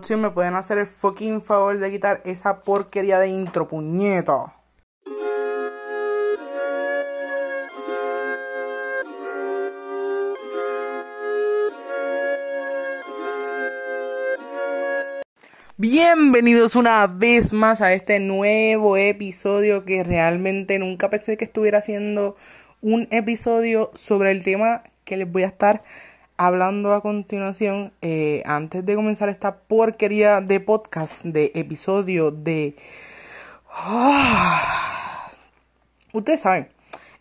producción me pueden hacer el fucking favor de quitar esa porquería de intro, puñeto. Bienvenidos una vez más a este nuevo episodio que realmente nunca pensé que estuviera haciendo un episodio sobre el tema que les voy a estar hablando a continuación. Eh, antes de comenzar esta porquería de podcast, de episodio de... Ustedes saben,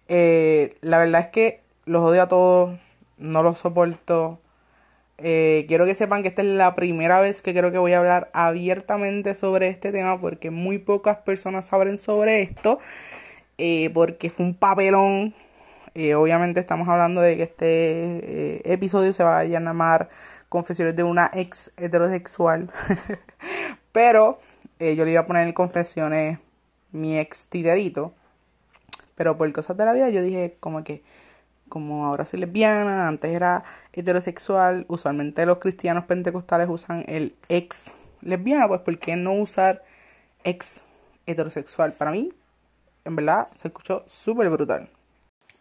eh, la verdad es que los odio a todos, no los soporto eh, quiero que sepan que esta es la primera vez que creo que voy a hablar abiertamente sobre este tema porque muy pocas personas saben sobre esto. Porque fue un papelón. Eh, obviamente estamos hablando de que este episodio se va a llamar Confesiones de una ex heterosexual. Pero yo le iba a poner en confesiones mi ex titerito. Pero por cosas de la vida yo dije como que como ahora soy lesbiana, antes era heterosexual, usualmente los cristianos pentecostales usan el ex lesbiana, pues ¿por qué no usar ex heterosexual? Para mí, en verdad, se escuchó súper brutal.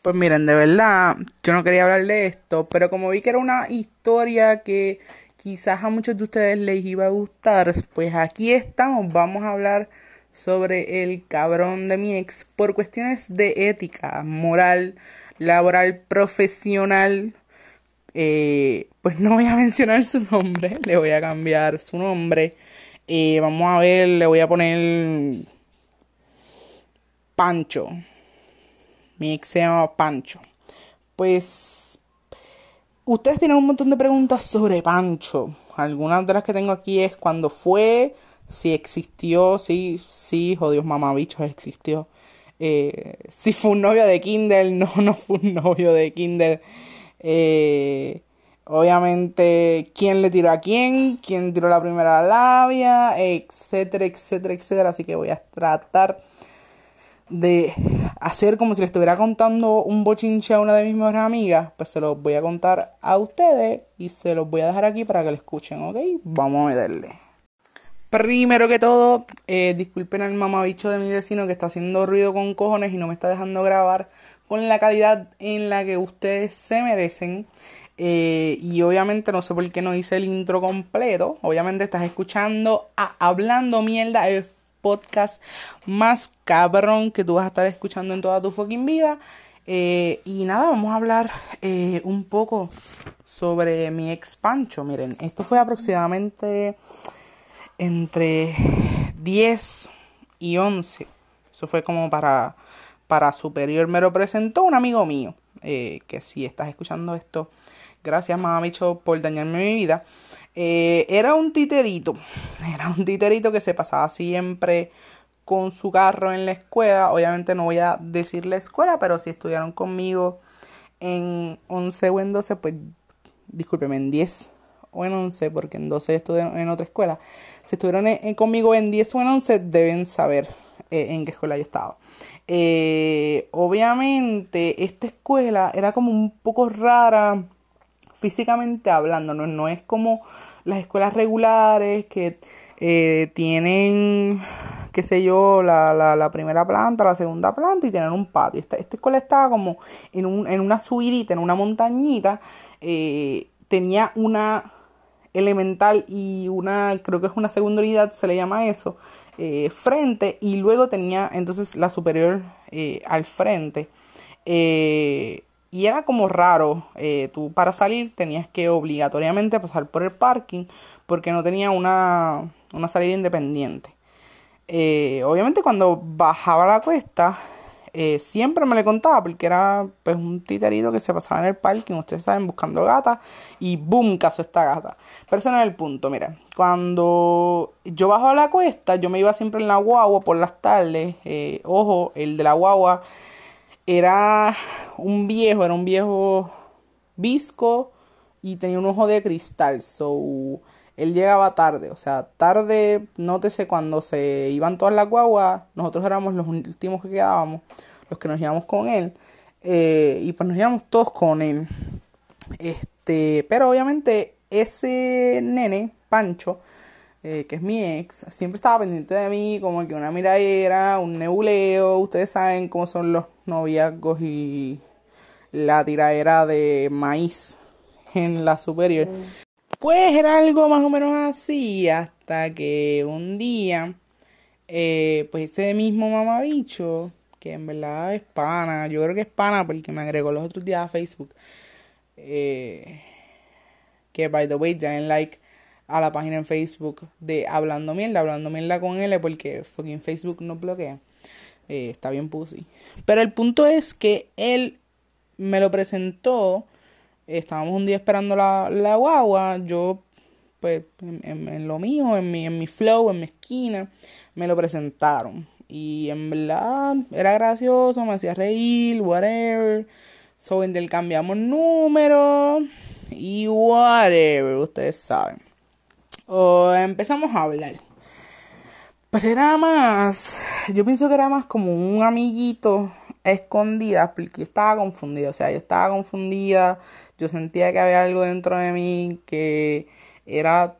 Pues miren, de verdad, yo no quería hablar de esto, pero como vi que era una historia que quizás a muchos de ustedes les iba a gustar, pues aquí estamos, vamos a hablar sobre el cabrón de mi ex por cuestiones de ética, moral, laboral profesional, eh, pues no voy a mencionar su nombre, le voy a cambiar su nombre. Eh, vamos a ver, le voy a poner Pancho. Mi ex se llama Pancho. Pues ustedes tienen un montón de preguntas sobre Pancho. Algunas de las que tengo aquí es cuándo fue, si existió, si, sí, jodidos mamabichos, existió. Eh, si fue un novio de Kindle, no, no fue un novio de Kindle. Eh, obviamente, quién le tiró a quién, quién tiró la primera labia, etcétera, etcétera, etcétera. Así que voy a tratar de hacer como si le estuviera contando un bochinche a una de mis mejores amigas. Pues se los voy a contar a ustedes y se los voy a dejar aquí para que lo escuchen, ¿ok? Vamos a meterle. Primero que todo, eh, disculpen al mamabicho de mi vecino que está haciendo ruido con cojones y no me está dejando grabar con la calidad en la que ustedes se merecen. Eh, y obviamente no sé por qué no hice el intro completo. Obviamente estás escuchando Hablando Mierda, podcast más cabrón que tú vas a estar escuchando en toda tu fucking vida. Eh, y nada, vamos a hablar un poco sobre mi ex Pancho. Miren, esto fue aproximadamente entre 10 y 11. Eso fue como para, para superior. Me lo presentó un amigo mío. Eh, que si estás escuchando esto, gracias mamabicho por dañarme mi vida. Eh, era un titerito. Era un titerito que se pasaba siempre con su carro en la escuela. Obviamente no voy a decir la escuela, pero si estudiaron conmigo en 11 o en 12, pues discúlpeme, en 10 o en 11, porque en 12 estudié en otra escuela. Si estuvieron conmigo en 10 o en 11, deben saber eh, en qué escuela yo estaba. Eh, obviamente, esta escuela era como un poco rara físicamente hablando, no, no es como las escuelas regulares que eh, tienen, qué sé yo, la, la, primera planta, la segunda planta y tienen un patio. Esta, esta escuela estaba como en, un, en una subidita, en una montañita, tenía una elemental y una, creo que es una segunda unidad, se le llama eso, eh, frente y luego tenía entonces la superior eh, al frente. Eh, y era como raro, tú para salir tenías que obligatoriamente pasar por el parking porque no tenía una, una salida independiente. obviamente cuando bajaba la cuesta eh, siempre me le contaba porque era pues un titerito que se pasaba en el parking, ustedes saben, buscando gatas y boom, caso esta gata. Pero ese no es el punto, mira, cuando yo bajo a la cuesta, yo me iba siempre en la guagua por las tardes, eh, ojo, el de la guagua era un viejo, era un viejo visco y tenía un ojo de cristal, so él llegaba tarde, o sea, tarde, nótese cuando se iban todas las guaguas, nosotros éramos los últimos que quedábamos, los que nos íbamos con él, eh, y pues nos íbamos todos con él. Este, pero obviamente ese nene, Pancho, eh, que es mi ex, siempre estaba pendiente de mí, como que una miradera, un nebuleo. Ustedes saben cómo son los noviazgos y la tiradera de maíz en la superior. Pues era algo más o menos así, hasta que un día, eh, pues ese mismo mamabicho, que en verdad es pana, yo creo que es pana porque me agregó los otros días a Facebook. Eh, que by the way, denle like a la página en Facebook de Hablando Mierda, Hablando Mierda con L, porque fucking Facebook no bloquea. Eh, está bien pussy. Pero el punto es que él me lo presentó. Estábamos un día esperando la, la guagua. Yo, pues, en, lo mío, en mi, en mi flow, en mi esquina, me lo presentaron. Y en verdad era gracioso, me hacía reír, whatever. So intercambiamos números y whatever, ustedes saben o empezamos a hablar. Pero era más, yo pienso que era más como un amiguito escondida, porque estaba confundida, o sea, yo estaba confundida, yo sentía que había algo dentro de mí que era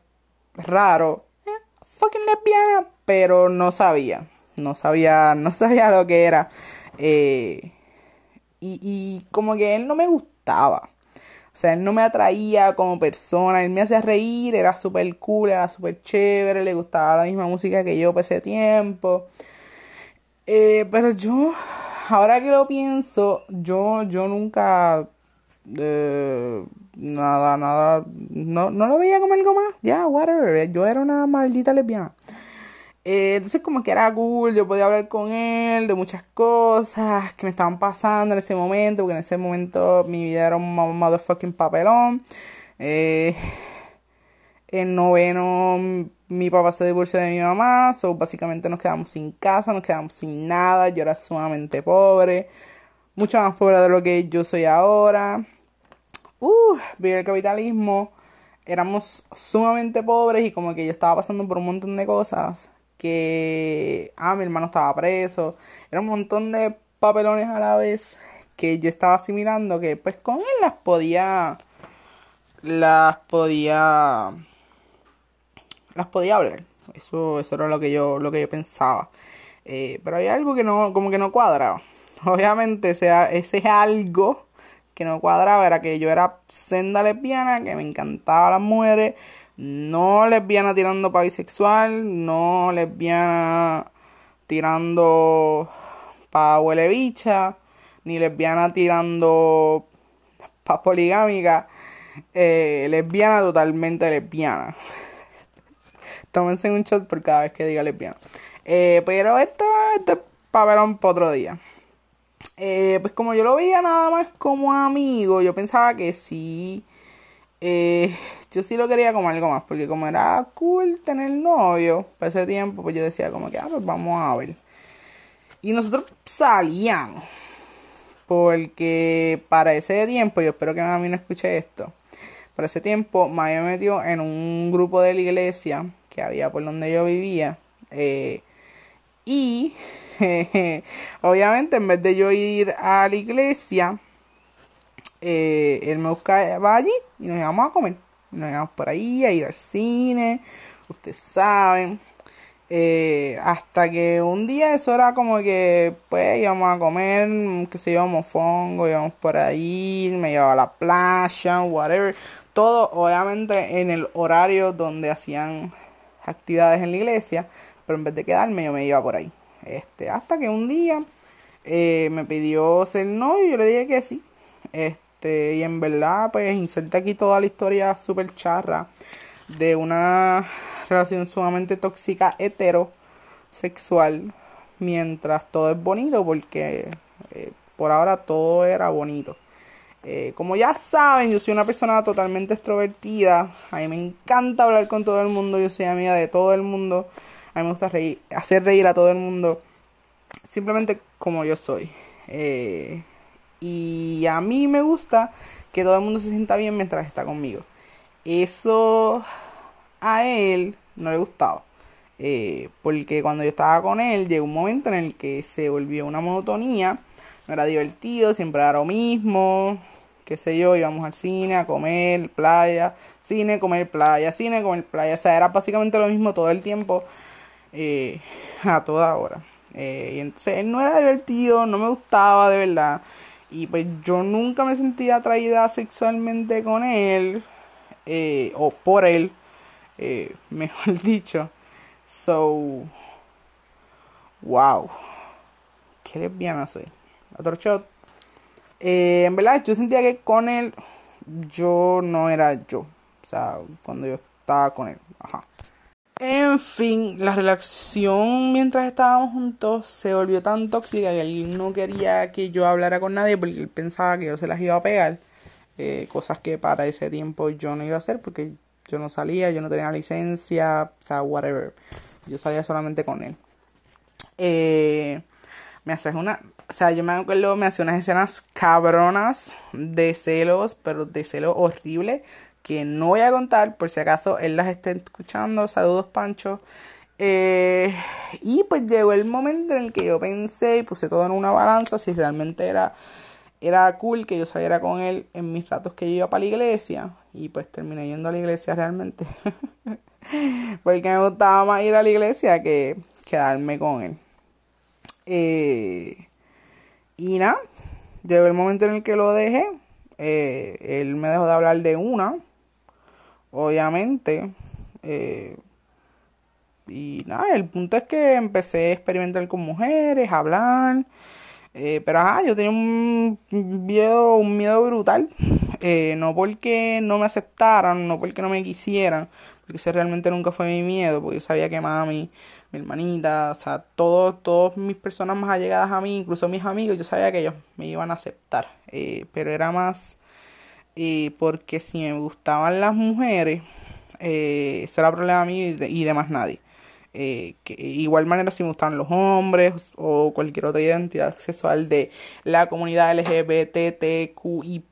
raro, eh, fucking lesbiana, pero no sabía, no sabía, no sabía lo que era. Eh, y, y como que él no me gustaba. O sea, él no me atraía como persona, él me hacía reír, era súper cool, era súper chévere, le gustaba la misma música que yo ese tiempo. Eh, pero yo, ahora que lo pienso, yo, yo nunca, eh, nada, nada, no, no lo veía como algo más, ya, whatever, yo era una maldita lesbiana. Eh, entonces como que era cool, yo podía hablar con él de muchas cosas que me estaban pasando en ese momento, porque en ese momento mi vida era un motherfucking papelón. Eh, en noveno mi papá se divorció de mi mamá, so básicamente nos quedamos sin casa, nos quedamos sin nada, yo era sumamente pobre, mucho más pobre de lo que yo soy ahora. Uh, vive el capitalismo, éramos sumamente pobres y como que yo estaba pasando por un montón de cosas que, ah, mi hermano estaba preso, era un montón de papelones a la vez que yo estaba asimilando que pues con él las podía, las podía, las podía hablar. Eso, eso era lo que yo, lo que yo pensaba. Eh, pero había algo que no, como que no cuadraba. Obviamente ese, ese algo que no cuadraba era que yo era senda lesbiana, que me encantaba las mujeres, no lesbiana tirando para bisexual, no lesbiana tirando para huele bicha, ni lesbiana tirando para poligámica, eh, lesbiana totalmente lesbiana. Tómense un shot por cada vez que diga lesbiana. Eh, pero esto, esto es para otro día. Eh, pues como yo lo veía nada más como amigo, yo pensaba que sí yo sí lo quería como algo más, porque como era cool tener novio para ese tiempo, pues yo decía como que, ah, pues vamos a ver. Y nosotros salíamos, porque para ese tiempo, yo espero que a mí no escuche esto, para ese tiempo me había metido en un grupo de la iglesia que había por donde yo vivía, eh, y obviamente en vez de yo ir a la iglesia, eh, él me buscaba allí y nos íbamos a comer. Nos íbamos por ahí a ir al cine, ustedes saben. Eh, hasta que un día eso era como que, pues, íbamos a comer, que se íbamos fongo, íbamos por ahí, me llevaba a la playa, whatever. Todo, obviamente, en el horario donde hacían actividades en la iglesia, pero en vez de quedarme, yo me iba por ahí. Este, hasta que un día eh, me pidió ser novio y yo le dije que sí. Este, este, y en verdad, pues inserta aquí toda la historia súper charra de una relación sumamente tóxica heterosexual. Mientras todo es bonito, porque eh, por ahora todo era bonito. Eh, como ya saben, yo soy una persona totalmente extrovertida. A mí me encanta hablar con todo el mundo. Yo soy amiga de todo el mundo. A mí me gusta reír, hacer reír a todo el mundo. Simplemente como yo soy. Eh, y a mí me gusta que todo el mundo se sienta bien mientras está conmigo. Eso a él no le gustaba. Eh, porque cuando yo estaba con él llegó un momento en el que se volvió una monotonía. No era divertido, siempre era lo mismo. qué sé yo, íbamos al cine, a comer, playa, cine, comer, playa, cine, comer, playa. O sea, era básicamente lo mismo todo el tiempo, eh, a toda hora. Eh, y entonces él no era divertido, no me gustaba de verdad. Y pues yo nunca me sentía atraída sexualmente con él, eh, o por él, eh, mejor dicho. So, wow, qué lesbiana soy. Otro shot. Eh, en verdad, yo sentía que con él yo no era yo. O sea, cuando yo estaba con él. Ajá. En fin, la relación mientras estábamos juntos se volvió tan tóxica que él no quería que yo hablara con nadie porque él pensaba que yo se las iba a pegar. Eh, cosas que para ese tiempo yo no iba a hacer porque yo no salía, yo no tenía licencia, o sea, whatever. Yo salía solamente con él. Eh, me hace una, o sea, yo me acuerdo, me hacía unas escenas cabronas de celos, pero de celos horribles que no voy a contar por si acaso él las esté escuchando. Saludos, Pancho. Eh, y pues llegó el momento en el que yo pensé y puse todo en una balanza si realmente era, era cool que yo saliera con él en mis ratos que iba para la iglesia. Y pues terminé yendo a la iglesia realmente. Porque me gustaba más ir a la iglesia que quedarme con él. Eh, y nada, llegó el momento en el que lo dejé. Eh, él me dejó de hablar de una obviamente. Eh, y nada, el punto es que empecé a experimentar con mujeres, a hablar. Eh, pero ajá, yo tenía un miedo, un miedo brutal. Eh, no porque no me aceptaran, no porque no me quisieran, porque ese realmente nunca fue mi miedo, porque yo sabía que mami, mi hermanita, o sea, todos, todas mis personas más allegadas a mí, incluso mis amigos, yo sabía que ellos me iban a aceptar. pero era más porque si me gustaban las mujeres, eh, eso era problema mío y de, y más nadie. Eh, que, igual manera si me gustaban los hombres o cualquier otra identidad sexual de la comunidad LGBTQI+,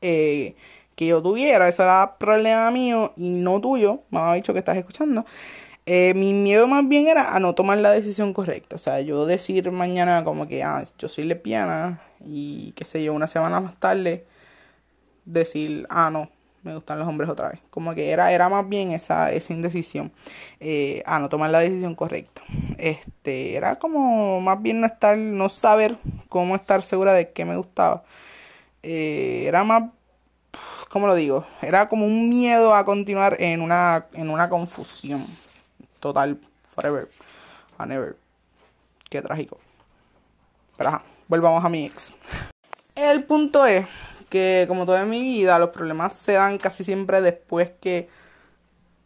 eh, que yo tuviera, eso era problema mío y no tuyo, me ha dicho que estás escuchando. Eh, mi miedo más bien era a no tomar la decisión correcta. O sea, yo decir mañana como que, ah, yo soy lesbiana y qué sé yo, una semana más tarde decir, ah, no, me gustan los hombres otra vez. Como que era, era más bien esa, esa indecisión. Eh, a no tomar la decisión correcta. Este, era como más bien no estar, no saber cómo estar segura de qué me gustaba. Eh, era más, ¿cómo lo digo? Era como un miedo a continuar en una, en una confusión. Total, forever, and ever. Qué trágico. Pero ajá, volvamos a mi ex. El punto es que como toda mi vida los problemas se dan casi siempre después que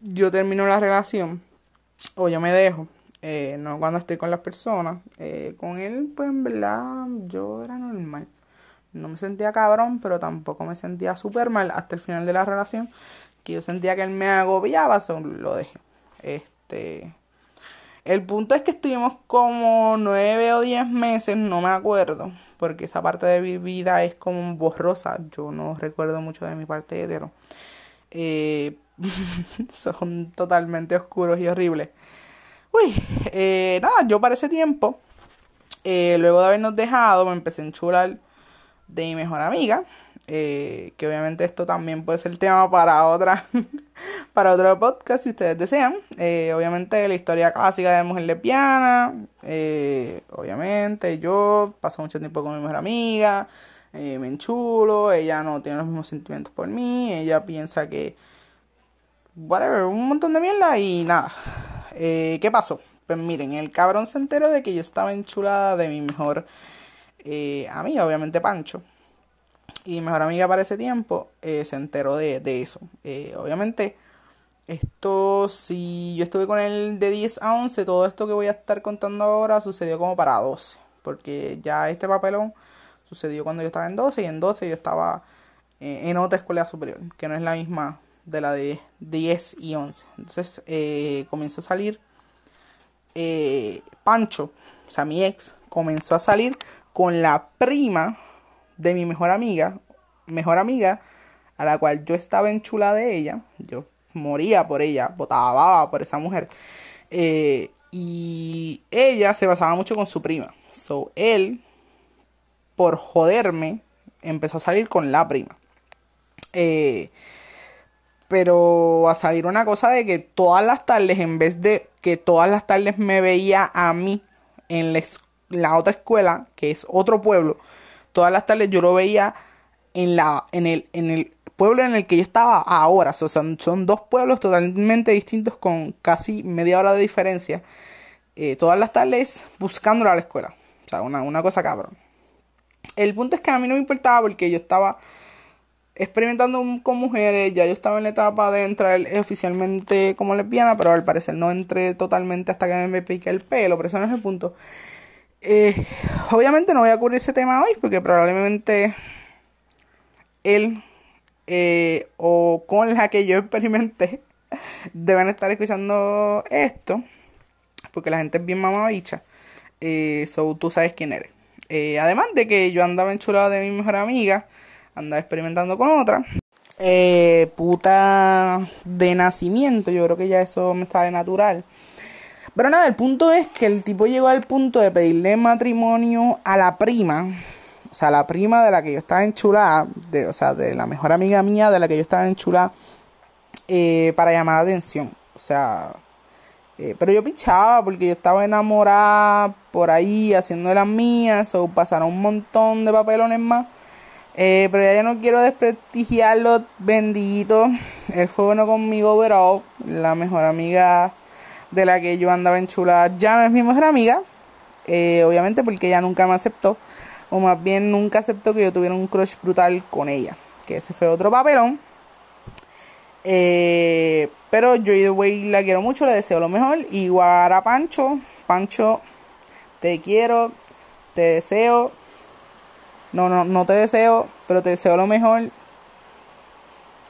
yo termino la relación o yo me dejo, eh, no cuando estoy con las personas. Eh, con él, pues en verdad yo era normal. No me sentía cabrón, pero tampoco me sentía súper mal hasta el final de la relación. Que yo sentía que él me agobiaba, solo lo dejé. Este. El punto es que estuvimos como nueve o diez meses, no me acuerdo porque esa parte de mi vida es como borrosa. Yo no recuerdo mucho de mi parte hetero. Eh, son totalmente oscuros y horribles. Uy, eh, nada, yo para ese tiempo, eh, luego de habernos dejado, me empecé a enchular de mi mejor amiga. Eh, que obviamente esto también puede ser tema para otra para otro podcast si ustedes desean. Eh, obviamente la historia clásica de mujer lesbiana eh, obviamente yo paso mucho tiempo con mi mejor amiga me enchulo ella no tiene los mismos sentimientos por mí ella piensa que whatever un montón de mierda y nada. Qué pasó pues miren el cabrón se enteró de que yo estaba enchulada de mi mejor amiga obviamente Pancho y mi mejor amiga para ese tiempo eh, se enteró de, eso. Eh, obviamente, esto, si yo estuve con él de 10 a 11, todo esto que voy a estar contando ahora sucedió como para 12. Porque ya este papelón sucedió cuando yo estaba en 12 y en 12 yo estaba eh, en otra escuela superior, que no es la misma de la de 10 y 11. Entonces eh, comenzó a salir Pancho, o sea, mi ex, comenzó a salir con la prima de mi mejor amiga, mejor amiga, a la cual yo estaba enchulada de ella, yo moría por ella, botaba por esa mujer, eh, y ella se basaba mucho con su prima. So, él, por joderme, empezó a salir con la prima. Eh, pero a salir una cosa de que todas las tardes, en vez de que todas las tardes me veía a mí en la, otra escuela, que es otro pueblo, todas las tardes yo lo veía en, la, en, el, en el pueblo en el que yo estaba ahora. O sea, son, dos pueblos totalmente distintos con casi media hora de diferencia. Eh, todas las tardes buscándolo a la escuela. O sea, una, una cosa cabrón. El punto es que a mí no me importaba porque yo estaba experimentando con mujeres, ya yo estaba en la etapa de entrar oficialmente como lesbiana, pero al parecer no entré totalmente hasta que me pique el pelo, pero eso no es el punto. Eh, obviamente no voy a cubrir ese tema hoy porque probablemente él eh, o con la que yo experimenté deben estar escuchando esto porque la gente es bien mamabicha. Eh, so tú sabes quién eres. Eh, además de que yo andaba enchulada de mi mejor amiga andaba experimentando con otra. Eh, puta de nacimiento, yo creo que ya eso me sale natural. Pero nada, el punto es que el tipo llegó al punto de pedirle matrimonio a la prima, o sea, la prima de la que yo estaba enchulada, de, o sea, de la mejor amiga mía de la que yo estaba enchulada, eh, para llamar la atención. O sea, eh, pero yo pichaba porque yo estaba enamorada por ahí haciendo las mías, o pasaron un montón de papelones más. Eh, pero ya yo no quiero desprestigiarlo, bendito. Él fue bueno conmigo, pero la mejor amiga de la que yo andaba enchulada ya no es mi mejor amiga. Eh, obviamente porque ella nunca me aceptó. O más bien nunca aceptó que yo tuviera un crush brutal con ella. Que ese fue otro papelón. Eh, pero yo, way, la quiero mucho, le deseo lo mejor. Igual a Pancho. Pancho, te quiero, te deseo no, no, no te deseo, pero te deseo lo mejor.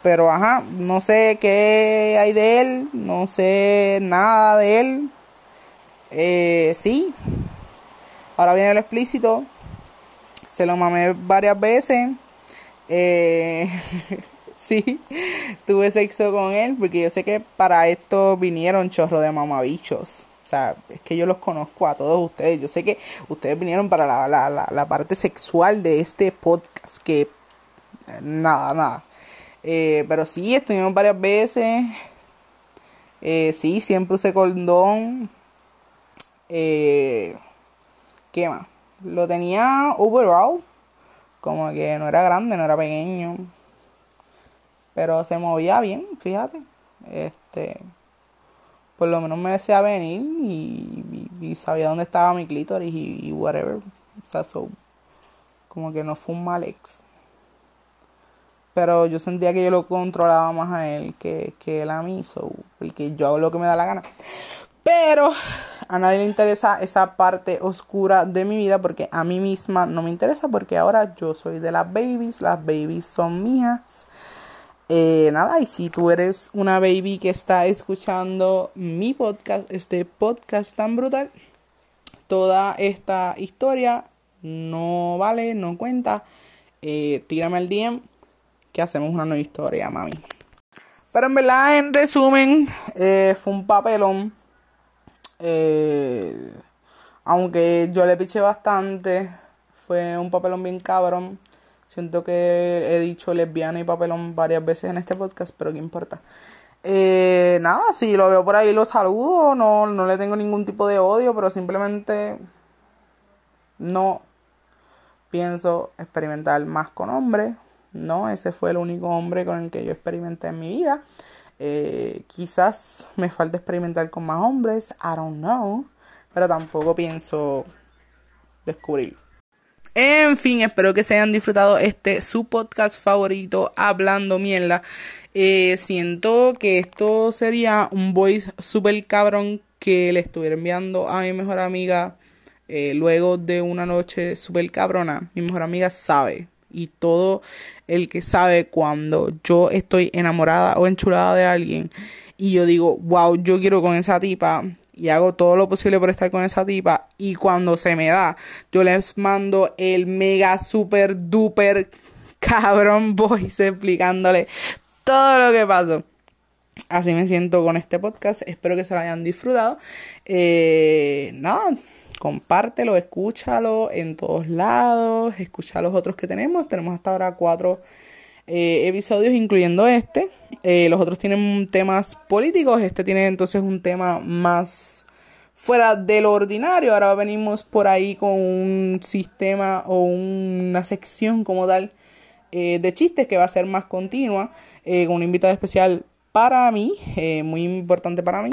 Pero ajá, no sé qué hay de él, no sé nada de él. Eh, sí. Ahora viene lo explícito. Se lo mamé varias veces. Eh, sí, tuve sexo con él porque yo sé que para esto vinieron chorro de mamabichos sea, es que yo los conozco a todos ustedes. Yo sé que ustedes vinieron para la, la, la, parte sexual de este podcast, que nada, nada. Eh, pero sí, estuvimos varias veces. Eh, sí, siempre usé condón. Eh, ¿Qué más? Lo tenía overall. Como que no era grande, no era pequeño. Pero se movía bien, fíjate. Este por lo menos me decía venir y, sabía dónde estaba mi clítoris y, whatever. O sea, como que no fue un mal ex. Pero yo sentía que yo lo controlaba más a él que, que él a mí, so, porque yo hago lo que me da la gana. Pero a nadie le interesa esa parte oscura de mi vida porque a mí misma no me interesa porque ahora yo soy de las babies, las babies son mías eh, nada, y si tú eres una baby que está escuchando mi podcast, este podcast tan brutal, toda esta historia no vale, no cuenta. Eh, tírame el DM que hacemos una nueva historia, mami. Pero en verdad, en resumen, eh, fue un papelón. aunque yo le piché bastante, fue un papelón bien cabrón. Siento que he dicho lesbiana y papelón varias veces en este podcast, pero qué importa. Eh, nada, si lo veo por ahí lo saludo, no, no le tengo ningún tipo de odio, pero simplemente no pienso experimentar más con hombres. No, ese fue el único hombre con el que yo experimenté en mi vida. Eh, quizás me falta experimentar con más hombres, I don't know, pero tampoco pienso descubrirlo. En fin, espero que se hayan disfrutado este su podcast favorito, Hablando Mierda. Eh, siento que esto sería un voice super cabrón que le estuviera enviando a mi mejor amiga eh, luego de una noche super cabrona. Mi mejor amiga sabe y todo el que sabe cuando yo estoy enamorada o enchulada de alguien y yo digo, wow, yo quiero con esa tipa y hago todo lo posible por estar con esa tipa y cuando se me da, yo les mando el mega super duper cabrón voice explicándole todo lo que pasó. Así me siento con este podcast. Espero que se lo hayan disfrutado. Eh, nada, compártelo, escúchalo en todos lados, escucha los otros que tenemos. Tenemos hasta ahora cuatro eh, episodios, incluyendo este. Eh, los otros tienen temas políticos, este tiene entonces un tema más fuera de lo ordinario. Ahora venimos por ahí con un sistema o una sección como tal eh, de chistes que va a ser más continua, con un invitado especial para mí, muy importante para mí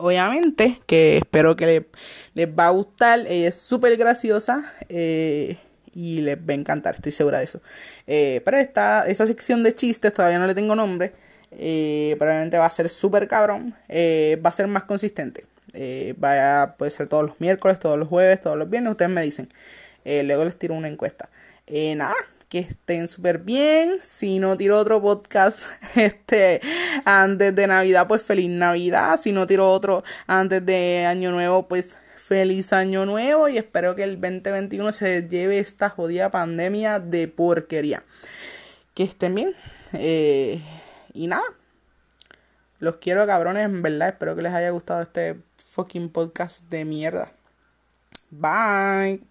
obviamente, que espero que les, va a gustar. Ella es súper graciosa eh, y les va a encantar, estoy segura de eso. Eh, pero esta, esta sección de chistes todavía no le tengo nombre. Eh, probablemente va a ser súper cabrón. va a ser más consistente. va puede ser todos los miércoles, todos los jueves, todos los viernes. Ustedes me dicen. luego les tiro una encuesta. nada, que estén súper bien. Si no tiro otro podcast este antes de Navidad, pues feliz Navidad. Si no tiro otro antes de Año Nuevo, pues feliz Año Nuevo. Y espero que el 2021 se lleve esta jodida pandemia de porquería. Que estén bien. Eh, y nada. Los quiero cabrones, en verdad. Espero que les haya gustado este fucking podcast de mierda. Bye.